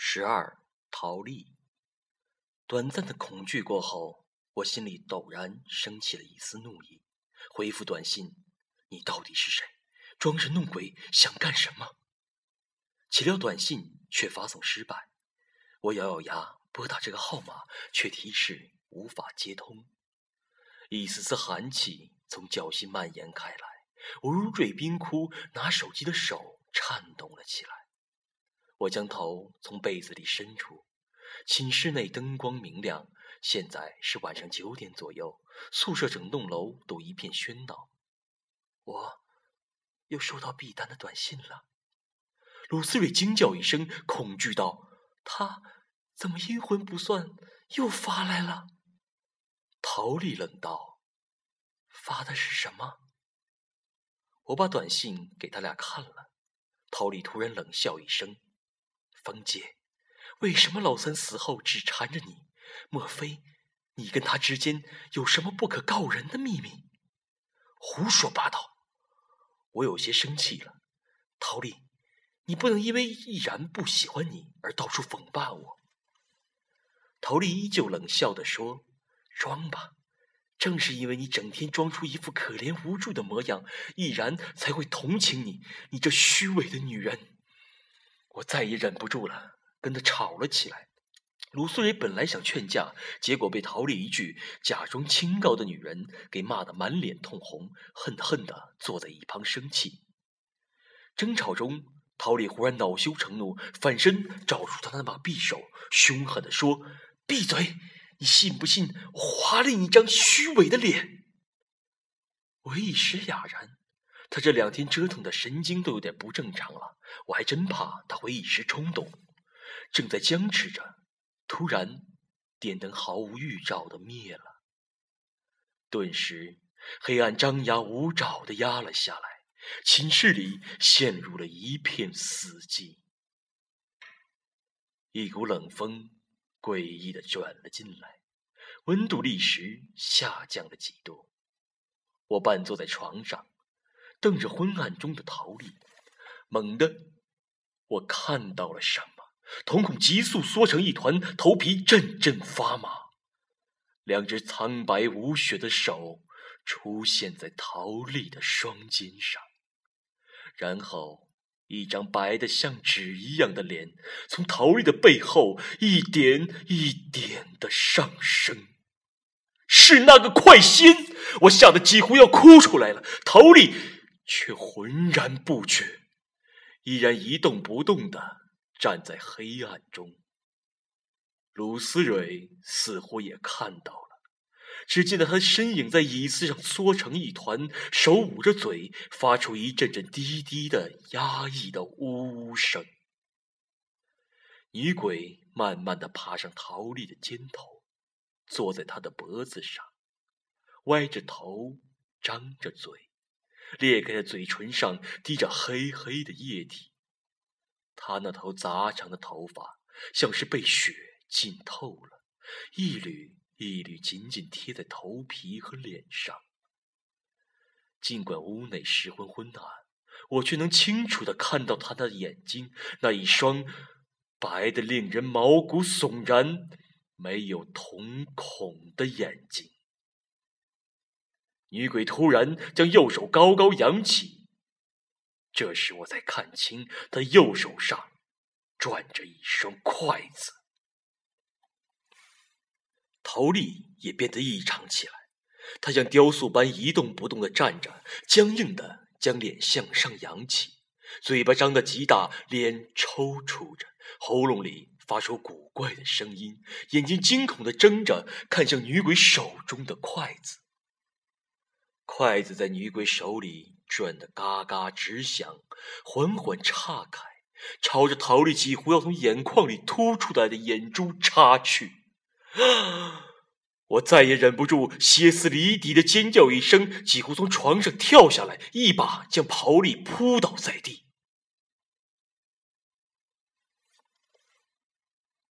十二逃离。短暂的恐惧过后，我心里陡然升起了一丝怒意。回复短信：“你到底是谁？装神弄鬼，想干什么？”岂料短信却发送失败。我咬咬牙，拨打这个号码，却提示无法接通。一丝丝寒气从脚心蔓延开来，我如坠冰窟，拿手机的手颤动了起来。我将头从被子里伸出，寝室内灯光明亮。现在是晚上九点左右，宿舍整栋楼都一片喧闹。我又收到毕丹的短信了。鲁思睿惊叫一声，恐惧道：“他怎么阴魂不散，又发来了？”陶丽冷道：“发的是什么？”我把短信给他俩看了。陶丽突然冷笑一声。方姐，为什么老三死后只缠着你？莫非你跟他之间有什么不可告人的秘密？胡说八道！我有些生气了。陶丽，你不能因为毅然不喜欢你而到处讽谤我。陶丽依旧冷笑的说：“装吧，正是因为你整天装出一副可怜无助的模样，毅然才会同情你。你这虚伪的女人！”我再也忍不住了，跟他吵了起来。鲁思蕊本来想劝架，结果被陶丽一句假装清高的女人给骂得满脸通红，恨恨地坐在一旁生气。争吵中，陶丽忽然恼羞成怒，反身找出他那把匕首，凶狠地说：“闭嘴！你信不信我划了你一张虚伪的脸？”我一时哑然。他这两天折腾的神经都有点不正常了，我还真怕他会一时冲动。正在僵持着，突然电灯毫无预兆的灭了，顿时黑暗张牙舞爪的压了下来，寝室里陷入了一片死寂。一股冷风诡异的转了进来，温度立时下降了几度。我半坐在床上。瞪着昏暗中的陶丽，猛地，我看到了什么？瞳孔急速缩成一团，头皮阵阵发麻。两只苍白无血的手出现在陶丽的双肩上，然后一张白的像纸一样的脸从陶丽的背后一点一点的上升。是那个快仙！我吓得几乎要哭出来了。陶丽。却浑然不觉，依然一动不动的站在黑暗中。鲁思蕊似乎也看到了，只见他的身影在椅子上缩成一团，手捂着嘴，发出一阵阵低低的压抑的呜呜声。女鬼慢慢的爬上陶丽的肩头，坐在她的脖子上，歪着头，张着嘴。裂开的嘴唇上滴着黑黑的液体，他那头杂长的头发像是被血浸透了，一缕一缕紧紧贴在头皮和脸上。尽管屋内十分昏暗，我却能清楚的看到他的眼睛，那一双白的令人毛骨悚然、没有瞳孔的眼睛。女鬼突然将右手高高扬起，这时我才看清，她右手上转着一双筷子。陶丽也变得异常起来，她像雕塑般一动不动的站着，僵硬的将脸向上扬起，嘴巴张得极大，脸抽搐着，喉咙里发出古怪的声音，眼睛惊恐的睁着，看向女鬼手中的筷子。筷子在女鬼手里转得嘎嘎直响，缓缓岔开，朝着陶丽几乎要从眼眶里凸出来的眼珠插去。我再也忍不住，歇斯底里的尖叫一声，几乎从床上跳下来，一把将陶丽扑倒在地。